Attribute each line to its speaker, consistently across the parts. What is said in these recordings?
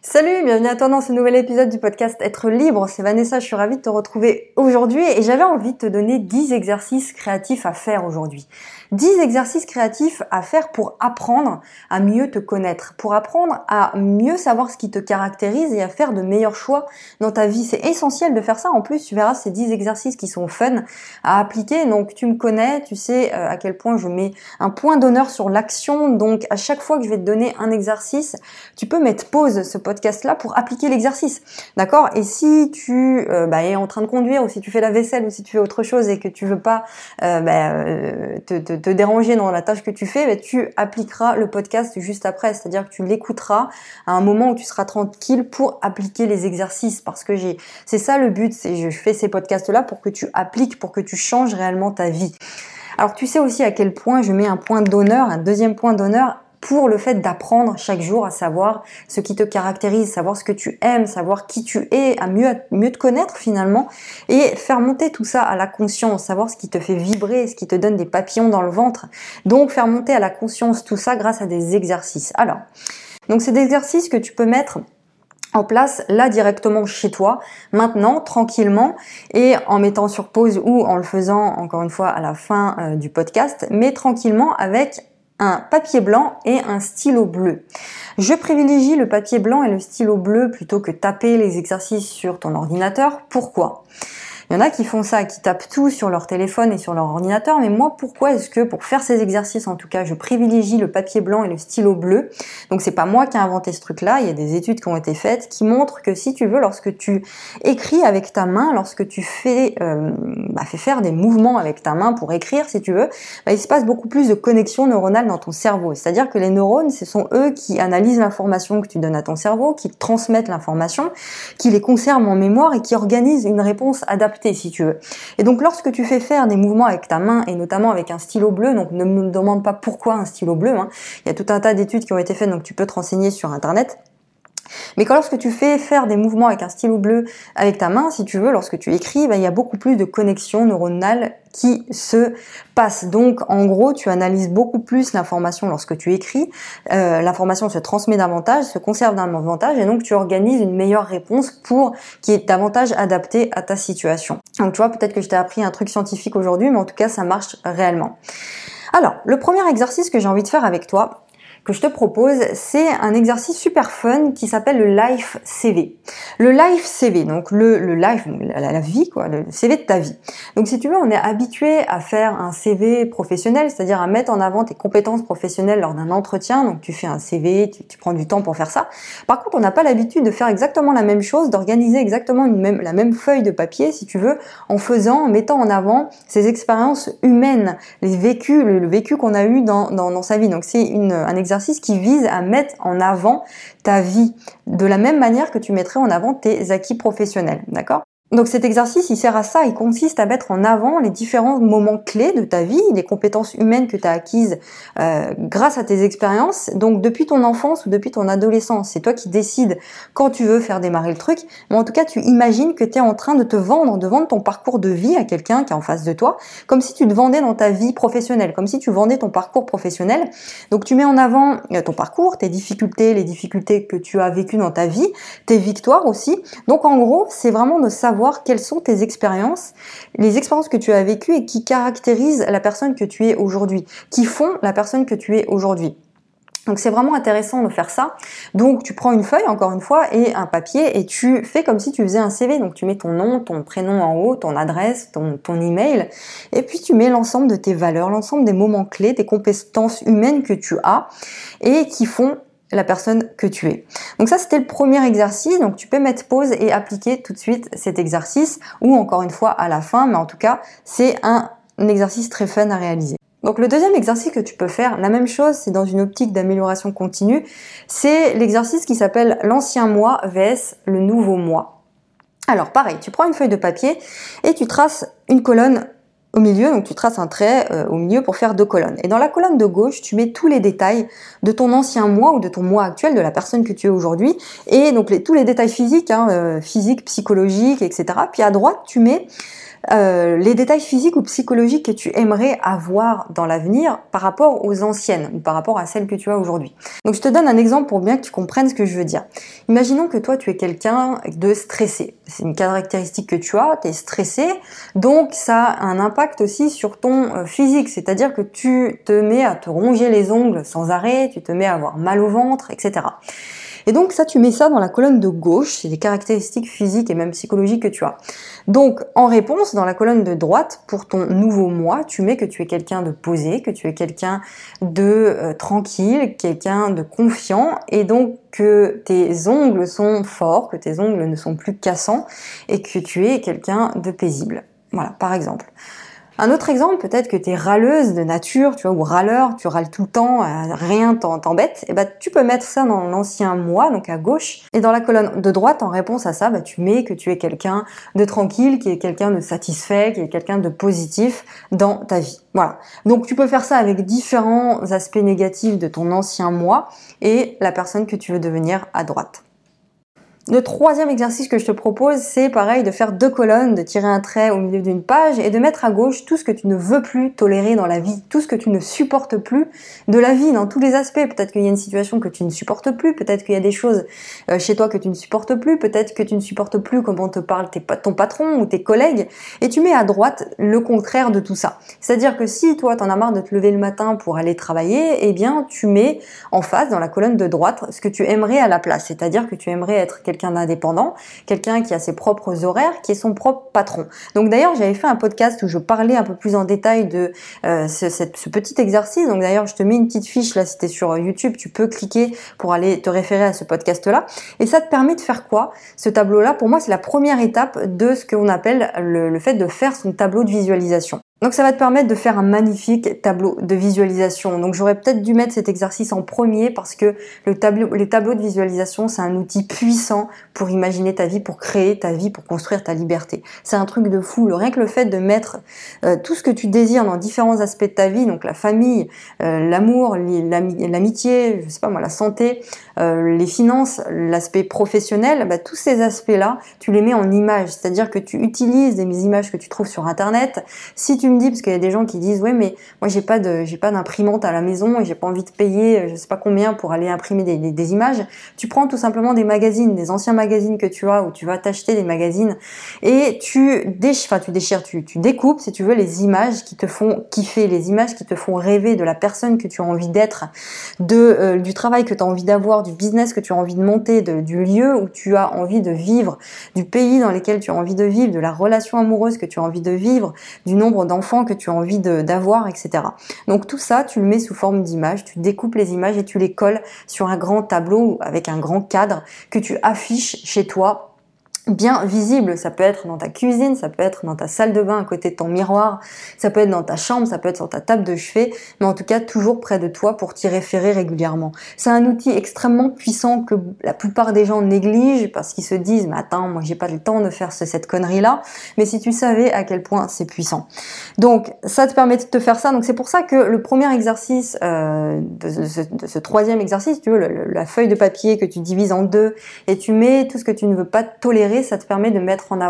Speaker 1: Salut, bienvenue à toi dans ce nouvel épisode du podcast Être libre. C'est Vanessa, je suis ravie de te retrouver aujourd'hui et j'avais envie de te donner 10 exercices créatifs à faire aujourd'hui. 10 exercices créatifs à faire pour apprendre à mieux te connaître, pour apprendre à mieux savoir ce qui te caractérise et à faire de meilleurs choix dans ta vie. C'est essentiel de faire ça. En plus, tu verras ces 10 exercices qui sont fun à appliquer. Donc, tu me connais, tu sais euh, à quel point je mets un point d'honneur sur l'action. Donc, à chaque fois que je vais te donner un exercice, tu peux mettre pause podcast-là pour appliquer l'exercice. D'accord? Et si tu euh, bah, es en train de conduire ou si tu fais la vaisselle ou si tu fais autre chose et que tu veux pas euh, bah, te te déranger dans la tâche que tu fais, ben, tu appliqueras le podcast juste après. C'est-à-dire que tu l'écouteras à un moment où tu seras tranquille pour appliquer les exercices. Parce que j'ai, c'est ça le but. C'est je fais ces podcasts-là pour que tu appliques, pour que tu changes réellement ta vie. Alors tu sais aussi à quel point je mets un point d'honneur, un deuxième point d'honneur pour le fait d'apprendre chaque jour à savoir ce qui te caractérise, savoir ce que tu aimes, savoir qui tu es, à mieux, te connaître finalement et faire monter tout ça à la conscience, savoir ce qui te fait vibrer, ce qui te donne des papillons dans le ventre. Donc faire monter à la conscience tout ça grâce à des exercices. Alors, donc c'est des exercices que tu peux mettre en place là directement chez toi, maintenant, tranquillement, et en mettant sur pause ou en le faisant encore une fois à la fin euh, du podcast, mais tranquillement avec un papier blanc et un stylo bleu. Je privilégie le papier blanc et le stylo bleu plutôt que taper les exercices sur ton ordinateur. Pourquoi? Il y en a qui font ça, qui tapent tout sur leur téléphone et sur leur ordinateur, mais moi, pourquoi est-ce que pour faire ces exercices, en tout cas, je privilégie le papier blanc et le stylo bleu? Donc c'est pas moi qui ai inventé ce truc-là, il y a des études qui ont été faites qui montrent que si tu veux, lorsque tu écris avec ta main, lorsque tu fais, euh, bah, fais faire des mouvements avec ta main pour écrire, si tu veux, bah, il se passe beaucoup plus de connexions neuronales dans ton cerveau. C'est-à-dire que les neurones, ce sont eux qui analysent l'information que tu donnes à ton cerveau, qui transmettent l'information, qui les conservent en mémoire et qui organisent une réponse adaptée si tu veux. Et donc lorsque tu fais faire des mouvements avec ta main et notamment avec un stylo bleu, donc ne me demande pas pourquoi un stylo bleu, hein. il y a tout un tas d'études qui ont été faites, donc tu peux te renseigner sur internet. Mais quand lorsque tu fais faire des mouvements avec un stylo bleu avec ta main, si tu veux, lorsque tu écris, bah, il y a beaucoup plus de connexions neuronales qui se passent. Donc, en gros, tu analyses beaucoup plus l'information lorsque tu écris. Euh, l'information se transmet davantage, se conserve davantage, et donc tu organises une meilleure réponse pour qui est davantage adaptée à ta situation. Donc, tu vois, peut-être que je t'ai appris un truc scientifique aujourd'hui, mais en tout cas, ça marche réellement. Alors, le premier exercice que j'ai envie de faire avec toi, que je te propose, c'est un exercice super fun qui s'appelle le Life CV. Le Life CV, donc le, le life, la, vie, quoi, le CV de ta vie. Donc si tu veux, on est habitué à faire un CV professionnel, c'est-à-dire à mettre en avant tes compétences professionnelles lors d'un entretien. Donc tu fais un CV, tu, prends du temps pour faire ça. Par contre, on n'a pas l'habitude de faire exactement la même chose, d'organiser exactement la même feuille de papier, si tu veux, en faisant, en mettant en avant ces expériences humaines, les vécus, le, le vécu qu'on a eu dans, dans, dans sa vie. Donc c'est un exercice qui vise à mettre en avant ta vie de la même manière que tu mettrais en avant tes acquis professionnels, d'accord? Donc cet exercice, il sert à ça, il consiste à mettre en avant les différents moments clés de ta vie, les compétences humaines que tu as acquises euh, grâce à tes expériences. Donc depuis ton enfance ou depuis ton adolescence, c'est toi qui décides quand tu veux faire démarrer le truc. Mais en tout cas, tu imagines que tu es en train de te vendre, de vendre ton parcours de vie à quelqu'un qui est en face de toi, comme si tu te vendais dans ta vie professionnelle, comme si tu vendais ton parcours professionnel. Donc tu mets en avant euh, ton parcours, tes difficultés, les difficultés que tu as vécues dans ta vie, tes victoires aussi. Donc en gros, c'est vraiment de savoir quelles sont tes expériences, les expériences que tu as vécues et qui caractérisent la personne que tu es aujourd'hui, qui font la personne que tu es aujourd'hui. Donc c'est vraiment intéressant de faire ça. Donc tu prends une feuille encore une fois et un papier et tu fais comme si tu faisais un CV. Donc tu mets ton nom, ton prénom en haut, ton adresse, ton, ton email et puis tu mets l'ensemble de tes valeurs, l'ensemble des moments clés, des compétences humaines que tu as et qui font la personne que tu es. Donc ça, c'était le premier exercice. Donc tu peux mettre pause et appliquer tout de suite cet exercice ou encore une fois à la fin. Mais en tout cas, c'est un, exercice très fun à réaliser. Donc le deuxième exercice que tu peux faire, la même chose, c'est dans une optique d'amélioration continue, c'est l'exercice qui s'appelle l'ancien moi vs le nouveau moi. Alors pareil, tu prends une feuille de papier et tu traces une colonne au milieu, donc tu traces un trait euh, au milieu pour faire deux colonnes. Et dans la colonne de gauche, tu mets tous les détails de ton ancien moi ou de ton moi actuel, de la personne que tu es aujourd'hui, et donc les, tous les détails physiques, hein, euh, physiques, psychologiques, etc. Puis à droite, tu mets euh, les détails physiques ou psychologiques que tu aimerais avoir dans l'avenir par rapport aux anciennes ou par rapport à celles que tu as aujourd'hui. Donc je te donne un exemple pour bien que tu comprennes ce que je veux dire. Imaginons que toi tu es quelqu'un de stressé. C'est une caractéristique que tu as, tu es stressé, donc ça a un impact aussi sur ton euh, physique, c'est-à-dire que tu te mets à te ronger les ongles sans arrêt, tu te mets à avoir mal au ventre, etc. Et donc ça, tu mets ça dans la colonne de gauche, c'est des caractéristiques physiques et même psychologiques que tu as. Donc en réponse, dans la colonne de droite, pour ton nouveau moi, tu mets que tu es quelqu'un de posé, que tu es quelqu'un de euh, tranquille, quelqu'un de confiant, et donc que tes ongles sont forts, que tes ongles ne sont plus cassants, et que tu es quelqu'un de paisible. Voilà, par exemple. Un autre exemple, peut-être que tu es râleuse de nature, tu vois, ou râleur, tu râles tout le temps, euh, rien t'embête, et bah tu peux mettre ça dans l'ancien moi, donc à gauche, et dans la colonne de droite, en réponse à ça, bah, tu mets que tu es quelqu'un de tranquille, qui est quelqu'un de satisfait, qui est quelqu'un de positif dans ta vie. Voilà. Donc tu peux faire ça avec différents aspects négatifs de ton ancien moi et la personne que tu veux devenir à droite. Le troisième exercice que je te propose, c'est pareil de faire deux colonnes, de tirer un trait au milieu d'une page et de mettre à gauche tout ce que tu ne veux plus tolérer dans la vie, tout ce que tu ne supportes plus de la vie dans tous les aspects. Peut-être qu'il y a une situation que tu ne supportes plus, peut-être qu'il y a des choses euh, chez toi que tu ne supportes plus, peut-être que tu ne supportes plus comment te parle ton patron ou tes collègues et tu mets à droite le contraire de tout ça. C'est-à-dire que si toi t'en as marre de te lever le matin pour aller travailler, eh bien tu mets en face dans la colonne de droite ce que tu aimerais à la place, c'est-à-dire que tu aimerais être quelqu'un quelqu'un d'indépendant, quelqu'un qui a ses propres horaires, qui est son propre patron. Donc d'ailleurs, j'avais fait un podcast où je parlais un peu plus en détail de euh, ce, petit exercice. Donc d'ailleurs, je te mets une petite fiche là, c'était sur YouTube, tu peux cliquer pour aller te référer à ce podcast-là. Et ça te permet de faire quoi Ce tableau-là, pour moi, c'est la première étape de ce qu'on appelle le fait de faire son tableau de visualisation. Donc ça va te permettre de faire un magnifique tableau de visualisation. Donc j'aurais peut-être dû mettre cet exercice en premier parce que le tableau, les tableaux de visualisation, c'est un outil puissant pour imaginer ta vie, pour créer ta vie, pour construire ta liberté. C'est un truc de fou. Rien que le fait de mettre euh, tout ce que tu désires dans différents aspects de ta vie, donc la famille, euh, l'amour, l'amitié, je sais pas moi, la santé, euh, les finances, l'aspect professionnel, bah, tous ces aspects-là, tu les mets en images. C'est-à-dire que tu utilises des images que tu trouves sur Internet. Si tu me dis, parce qu'il y a des gens qui disent, ouais, mais moi j'ai pas de, j'ai pas d'imprimante à la maison et j'ai pas envie de payer, euh, je sais pas combien pour aller imprimer des, images. Tu prends tout simplement des magazines, des anciens magazines que tu as, ou tu vas t'acheter des magazines et tu déchires, enfin tu déchires, tu, tu découpes, si tu veux, les images qui te font kiffer, les images qui te font rêver de la personne que tu as envie d'être, de euh, du travail que tu as envie d'avoir, du business que tu as envie de monter, du lieu où tu as envie de vivre, du pays dans lequel tu as envie de vivre, de la relation amoureuse que tu as envie de vivre, du nombre d'enfants que tu as envie d'avoir, etc. Donc tout ça, tu le mets sous forme d'image, tu découpes les images et tu les colles sur un grand tableau avec un grand cadre que tu affiches chez toi bien visible. Ça peut être dans ta cuisine, ça peut être dans ta salle de bain à côté de ton miroir, ça peut être dans ta chambre, ça peut être sur ta table de chevet, mais en tout cas toujours près de toi pour t'y référer régulièrement. C'est un outil extrêmement puissant que la plupart des gens négligent parce qu'ils se disent mais attends moi j'ai pas le temps de faire cette connerie là, mais si tu savais à quel point c'est puissant. Donc ça te permet de te faire ça. Donc c'est pour ça que le premier exercice euh, de, ce, troisième exercice, tu veux la feuille de papier que tu divises en deux et tu mets tout ce que tu ne veux pas tolérer ça te permet de mettre en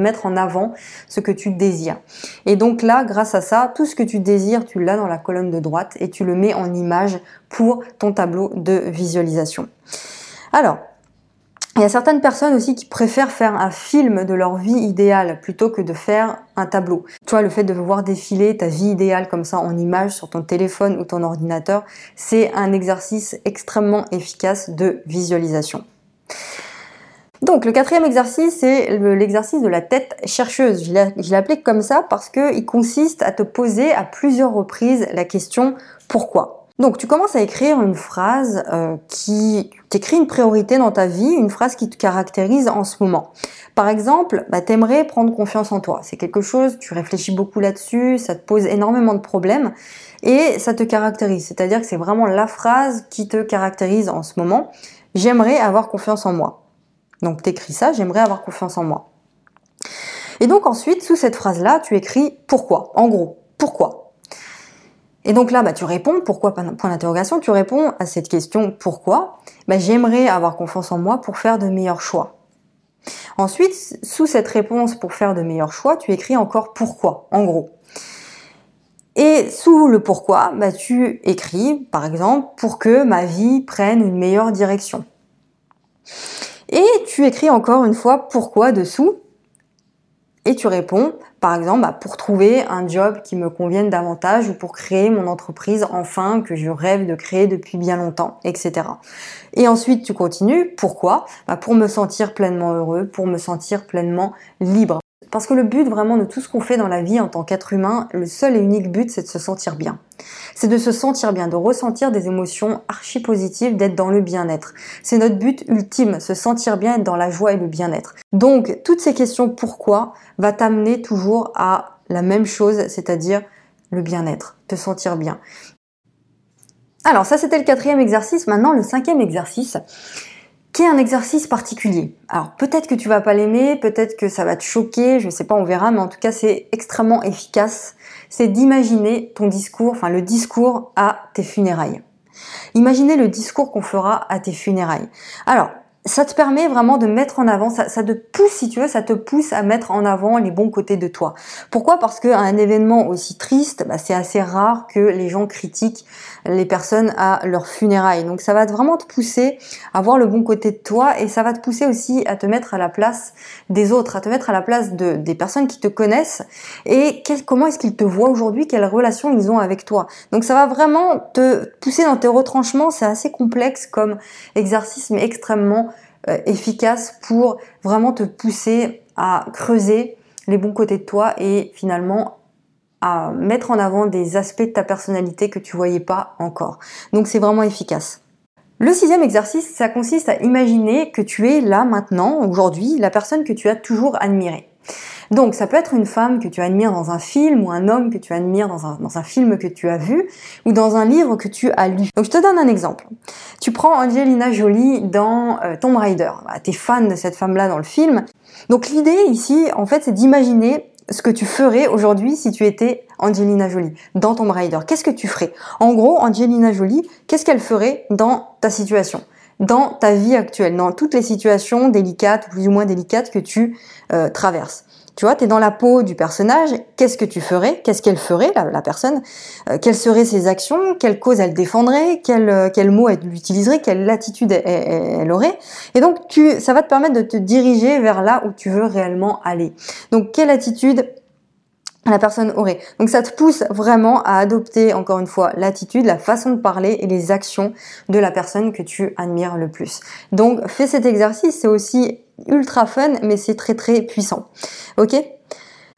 Speaker 1: mettre en avant ce que tu désires. Et donc là, grâce à ça, tout ce que tu désires, tu l'as dans la colonne de droite et tu le mets en image pour ton tableau de visualisation. Alors, il y a certaines personnes aussi qui préfèrent faire un film de leur vie idéale plutôt que de faire un tableau. Tu vois, le fait de voir défiler ta vie idéale comme ça en image sur ton téléphone ou ton ordinateur, c'est un exercice extrêmement efficace de visualisation. Donc le quatrième exercice, c'est l'exercice de la tête chercheuse. Je l'ai comme ça parce qu'il consiste à te poser à plusieurs reprises la question pourquoi. Donc tu commences à écrire une phrase euh, qui t'écrit une priorité dans ta vie, une phrase qui te caractérise en ce moment. Par exemple, bah, t'aimerais prendre confiance en toi. C'est quelque chose, tu réfléchis beaucoup là-dessus, ça te pose énormément de problèmes et ça te caractérise. C'est-à-dire que c'est vraiment la phrase qui te caractérise en ce moment. J'aimerais avoir confiance en moi. Donc t'écris ça, j'aimerais avoir confiance en moi. Et donc ensuite, sous cette phrase-là, tu écris pourquoi? En gros, pourquoi? Et donc là, bah, tu réponds, pourquoi, point d'interrogation, tu réponds à cette question, pourquoi? Bah, J'aimerais avoir confiance en moi pour faire de meilleurs choix. Ensuite, sous cette réponse pour faire de meilleurs choix, tu écris encore pourquoi, en gros. Et sous le pourquoi, bah, tu écris, par exemple, pour que ma vie prenne une meilleure direction. Et tu écris encore une fois pourquoi dessous. Et tu réponds, par exemple, bah, pour trouver un job qui me convienne davantage ou pour créer mon entreprise enfin que je rêve de créer depuis bien longtemps, etc. Et ensuite, tu continues. Pourquoi? Bah, Pour me sentir pleinement heureux, pour me sentir pleinement libre. Parce que le but vraiment de tout ce qu'on fait dans la vie en tant qu'être humain, le seul et unique but, c'est de se sentir bien. C'est de se sentir bien, de ressentir des émotions archi positives, d'être dans le bien-être. C'est notre but ultime, se sentir bien, être dans la joie et le bien-être. Donc, toutes ces questions pourquoi va t'amener toujours à la même chose, c'est-à-dire le bien-être, te sentir bien. Alors ça c'était le quatrième exercice. Maintenant le cinquième exercice, qui est un exercice particulier. Alors peut-être que tu vas pas l'aimer, peut-être que ça va te choquer, je sais pas, on verra, mais en tout cas c'est extrêmement efficace. C'est d'imaginer ton discours, enfin le discours à tes funérailles. Imaginez le discours qu'on fera à tes funérailles. Alors, ça te permet vraiment de mettre en avant, ça, te pousse, si tu veux, ça te pousse à mettre en avant les bons côtés de toi. Pourquoi? Parce qu'à un événement aussi triste, bah, c'est assez rare que les gens critiquent les personnes à leur funérailles. Donc ça va vraiment te pousser à voir le bon côté de toi et ça va te pousser aussi à te mettre à la place des autres, à te mettre à la place de, des personnes qui te connaissent et comment est-ce qu'ils te voient aujourd'hui, quelle relation ils ont avec toi? Donc ça va vraiment te pousser dans tes retranchements, c'est assez complexe comme exercice mais extrêmement euh, efficace pour vraiment te pousser à creuser les bons côtés de toi et finalement à mettre en avant des aspects de ta personnalité que tu voyais pas encore. Donc c'est vraiment efficace. Le sixième exercice, ça consiste à imaginer que tu es là maintenant, aujourd'hui, la personne que tu as toujours admirée. Donc ça peut être une femme que tu admires dans un film ou un homme que tu admires dans un, film que tu as vu ou dans un livre que tu as lu. Donc je te donne un exemple. Tu prends Angelina Jolie dans euh, Tomb Raider. Bah, tu es fan de cette femme-là dans le film. Donc l'idée ici, en fait, c'est d'imaginer ce que tu ferais aujourd'hui si tu étais Angelina Jolie dans Tomb Raider. Qu'est-ce que tu ferais? En gros, Angelina Jolie, qu'est-ce qu'elle ferait dans ta situation? Dans ta vie actuelle, dans toutes les situations délicates, plus ou moins délicates que tu euh, traverses. Tu vois, tu es dans la peau du personnage, qu'est-ce que tu ferais? Qu'est-ce qu'elle ferait, la, personne? Euh, Quelles seraient ses actions? Quelle cause elle défendrait? Quel, euh, quel mot elle utiliserait? Quelle attitude elle, aurait? Et donc, tu, ça va te permettre de te diriger vers là où tu veux réellement aller. Donc, quelle attitude la personne aurait. Donc ça te pousse vraiment à adopter encore une fois l'attitude, la façon de parler et les actions de la personne que tu admires le plus. Donc fais cet exercice, c'est aussi ultra fun, mais c'est très très puissant. Ok?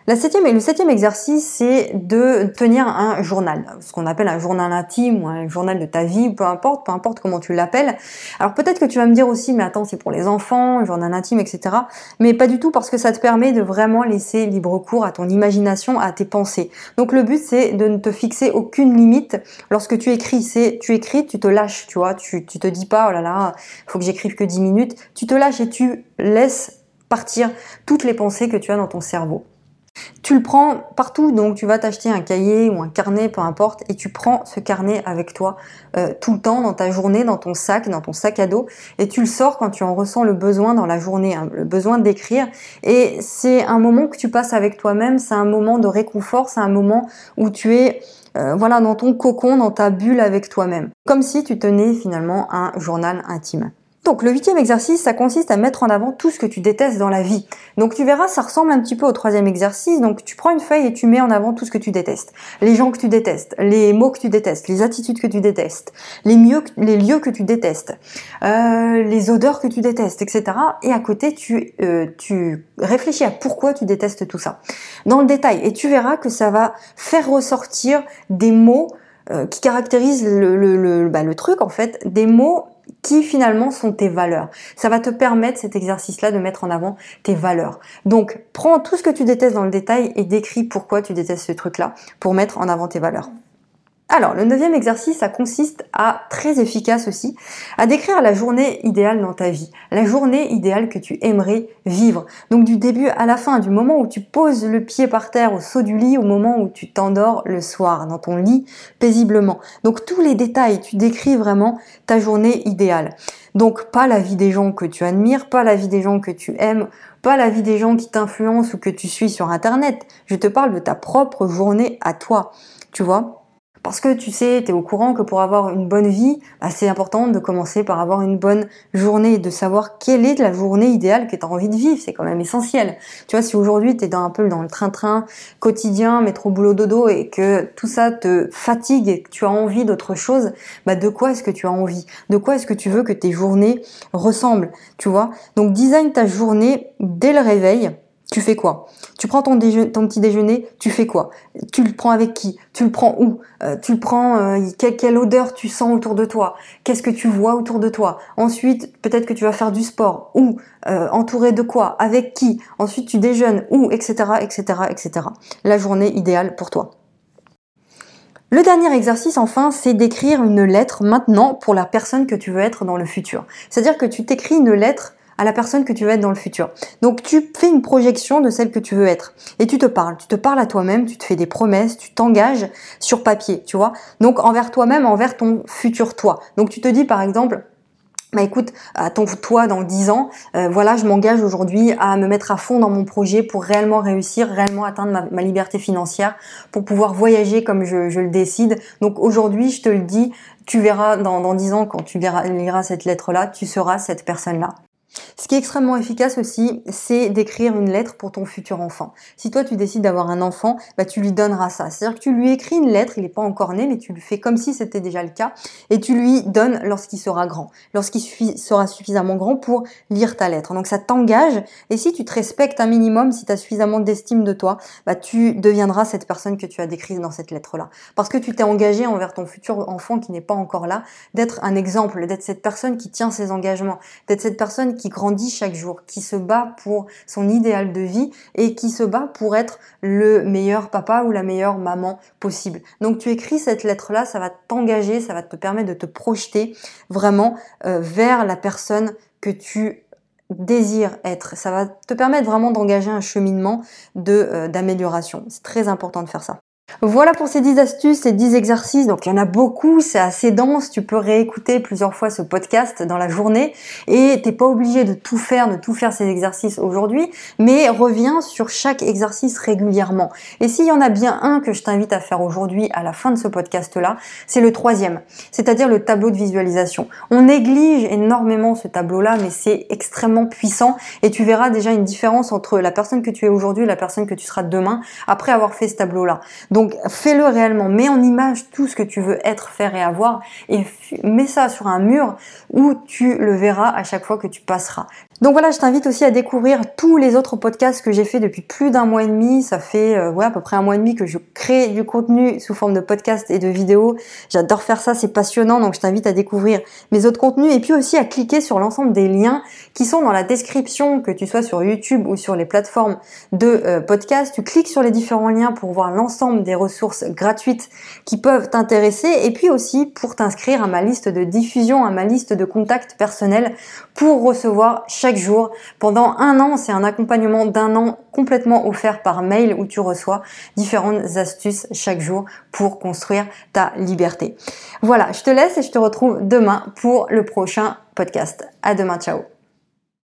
Speaker 1: La septième le septième exercice, c'est de tenir un journal, ce qu'on appelle un journal intime ou un journal de ta vie, peu importe, peu importe comment tu l'appelles. Alors peut-être que tu vas me dire aussi, mais attends, c'est pour les enfants, journal intime, etc. Mais pas du tout parce que ça te permet de vraiment laisser libre cours à ton imagination, à tes pensées. Donc le but, c'est de ne te fixer aucune limite lorsque tu écris. C'est tu écris, tu te lâches, tu vois, tu, tu te dis pas, oh là là, faut que j'écrive que 10 minutes. Tu te lâches et tu laisses partir toutes les pensées que tu as dans ton cerveau. Tu le prends partout, donc tu vas t'acheter un cahier ou un carnet, peu importe, et tu prends ce carnet avec toi euh, tout le temps dans ta journée, dans ton sac, dans ton sac à dos, et tu le sors quand tu en ressens le besoin dans la journée, hein, le besoin d'écrire. Et c'est un moment que tu passes avec toi-même, c'est un moment de réconfort, c'est un moment où tu es euh, voilà dans ton cocon, dans ta bulle avec toi-même, comme si tu tenais finalement un journal intime. Donc le huitième exercice, ça consiste à mettre en avant tout ce que tu détestes dans la vie. Donc tu verras, ça ressemble un petit peu au troisième exercice. Donc tu prends une feuille et tu mets en avant tout ce que tu détestes. Les gens que tu détestes, les mots que tu détestes, les attitudes que tu détestes, les, lieux que tu détestes, euh, les odeurs que tu détestes, etc. Et à côté, tu, euh, tu réfléchis à pourquoi tu détestes tout ça. Dans le détail. Et tu verras que ça va faire ressortir des mots euh, qui caractérisent bah, le truc en fait, des mots qui finalement sont tes valeurs. Ça va te permettre cet exercice-là de mettre en avant tes valeurs. Donc, prends tout ce que tu détestes dans le détail et décris pourquoi tu détestes ce truc-là pour mettre en avant tes valeurs. Alors, le neuvième exercice, ça consiste à, très efficace aussi, à décrire la journée idéale dans ta vie, la journée idéale que tu aimerais vivre. Donc du début à la fin, du moment où tu poses le pied par terre au saut du lit, au moment où tu t'endors le soir dans ton lit paisiblement. Donc tous les détails, tu décris vraiment ta journée idéale. Donc pas la vie des gens que tu admires, pas la vie des gens que tu aimes, pas la vie des gens qui t'influencent ou que tu suis sur Internet. Je te parle de ta propre journée à toi. Tu vois parce que tu sais, tu es au courant que pour avoir une bonne vie, bah, c'est important de commencer par avoir une bonne journée, de savoir quelle est la journée idéale que tu as envie de vivre, c'est quand même essentiel. Tu vois, si aujourd'hui tu es dans un peu dans le train-train quotidien, métro boulot dodo et que tout ça te fatigue et que tu as envie d'autre chose, bah de quoi est-ce que tu as envie? De quoi est-ce que tu veux que tes journées ressemblent, tu vois? Donc design ta journée dès le réveil tu fais quoi? Tu prends ton, petit déjeuner, tu fais quoi? Tu le prends avec qui? Tu le prends où? Euh, Tu le prends, euh, quelle, odeur tu sens autour de toi? Qu'est-ce que tu vois autour de toi? Ensuite, peut-être que tu vas faire du sport. Où euh, Entouré de quoi? Avec qui? Ensuite, tu déjeunes où Etc. Etc. Etc. La journée idéale pour toi. Le dernier exercice, enfin, c'est d'écrire une lettre maintenant pour la personne que tu veux être dans le futur. C'est-à-dire que tu t'écris une lettre à la personne que tu veux être dans le futur. Donc tu fais une projection de celle que tu veux être et tu te parles, tu te parles à toi-même, tu te fais des promesses, tu t'engages sur papier, tu vois. Donc envers toi-même, envers ton futur toi. Donc tu te dis par exemple bah écoute, à ton toi dans 10 ans, euh, voilà, je m'engage aujourd'hui à me mettre à fond dans mon projet pour réellement réussir, réellement atteindre ma, liberté financière, pour pouvoir voyager comme je, je le décide. Donc aujourd'hui, je te le dis, tu verras dans, dans 10 ans, quand tu liras cette lettre-là, tu seras cette personne-là. Ce qui est extrêmement efficace aussi, c'est d'écrire une lettre pour ton futur enfant. Si toi tu décides d'avoir un enfant, bah, tu lui donneras ça. C'est-à-dire que tu lui écris une lettre, il n'est pas encore né, mais tu lui fais comme si c'était déjà le cas, et tu lui donnes lorsqu'il sera grand, lorsqu'il sera suffisamment grand pour lire ta lettre. Donc ça t'engage, et si tu te respectes un minimum, si tu as suffisamment d'estime de toi, bah, tu deviendras cette personne que tu as décrite dans cette lettre-là. Parce que tu t'es engagé envers ton futur enfant qui n'est pas encore là, d'être un exemple, d'être cette personne qui tient ses engagements, d'être cette personne qui grandit chaque jour, qui se bat pour son idéal de vie et qui se bat pour être le meilleur papa ou la meilleure maman possible. Donc tu écris cette lettre-là, ça va t'engager, ça va te permettre de te projeter vraiment euh, vers la personne que tu désires être. Ça va te permettre vraiment d'engager un cheminement de euh, d'amélioration. C'est très important de faire ça. Voilà pour ces 10 astuces, ces 10 exercices. Donc il y en a beaucoup, c'est assez dense. Tu peux réécouter plusieurs fois ce podcast dans la journée et t'es pas obligé de tout faire, de tout faire ces exercices aujourd'hui, mais reviens sur chaque exercice régulièrement. Et s'il y en a bien un que je t'invite à faire aujourd'hui à la fin de ce podcast-là, c'est le troisième, c'est-à-dire le tableau de visualisation. On néglige énormément ce tableau-là, mais c'est extrêmement puissant et tu verras déjà une différence entre la personne que tu es aujourd'hui et la personne que tu seras demain après avoir fait ce tableau-là. Fais-le réellement, mets en image tout ce que tu veux être, faire et avoir et mets ça sur un mur où tu le verras à chaque fois que tu passeras. Donc voilà, je t'invite aussi à découvrir tous les autres podcasts que j'ai fait depuis plus d'un mois et demi. Ça fait euh, ouais, à peu près un mois et demi que je crée du contenu sous forme de podcast et de vidéos. J'adore faire ça, c'est passionnant. Donc je t'invite à découvrir mes autres contenus et puis aussi à cliquer sur l'ensemble des liens qui sont dans la description, que tu sois sur YouTube ou sur les plateformes de euh, podcast. Tu cliques sur les différents liens pour voir l'ensemble des ressources gratuites qui peuvent t'intéresser et puis aussi pour t'inscrire à ma liste de diffusion, à ma liste de contacts personnels pour recevoir chaque jour. Pendant un an, c'est un accompagnement d'un an complètement offert par mail où tu reçois différentes astuces chaque jour pour construire ta liberté. Voilà, je te laisse et je te retrouve demain pour le prochain podcast. À demain, ciao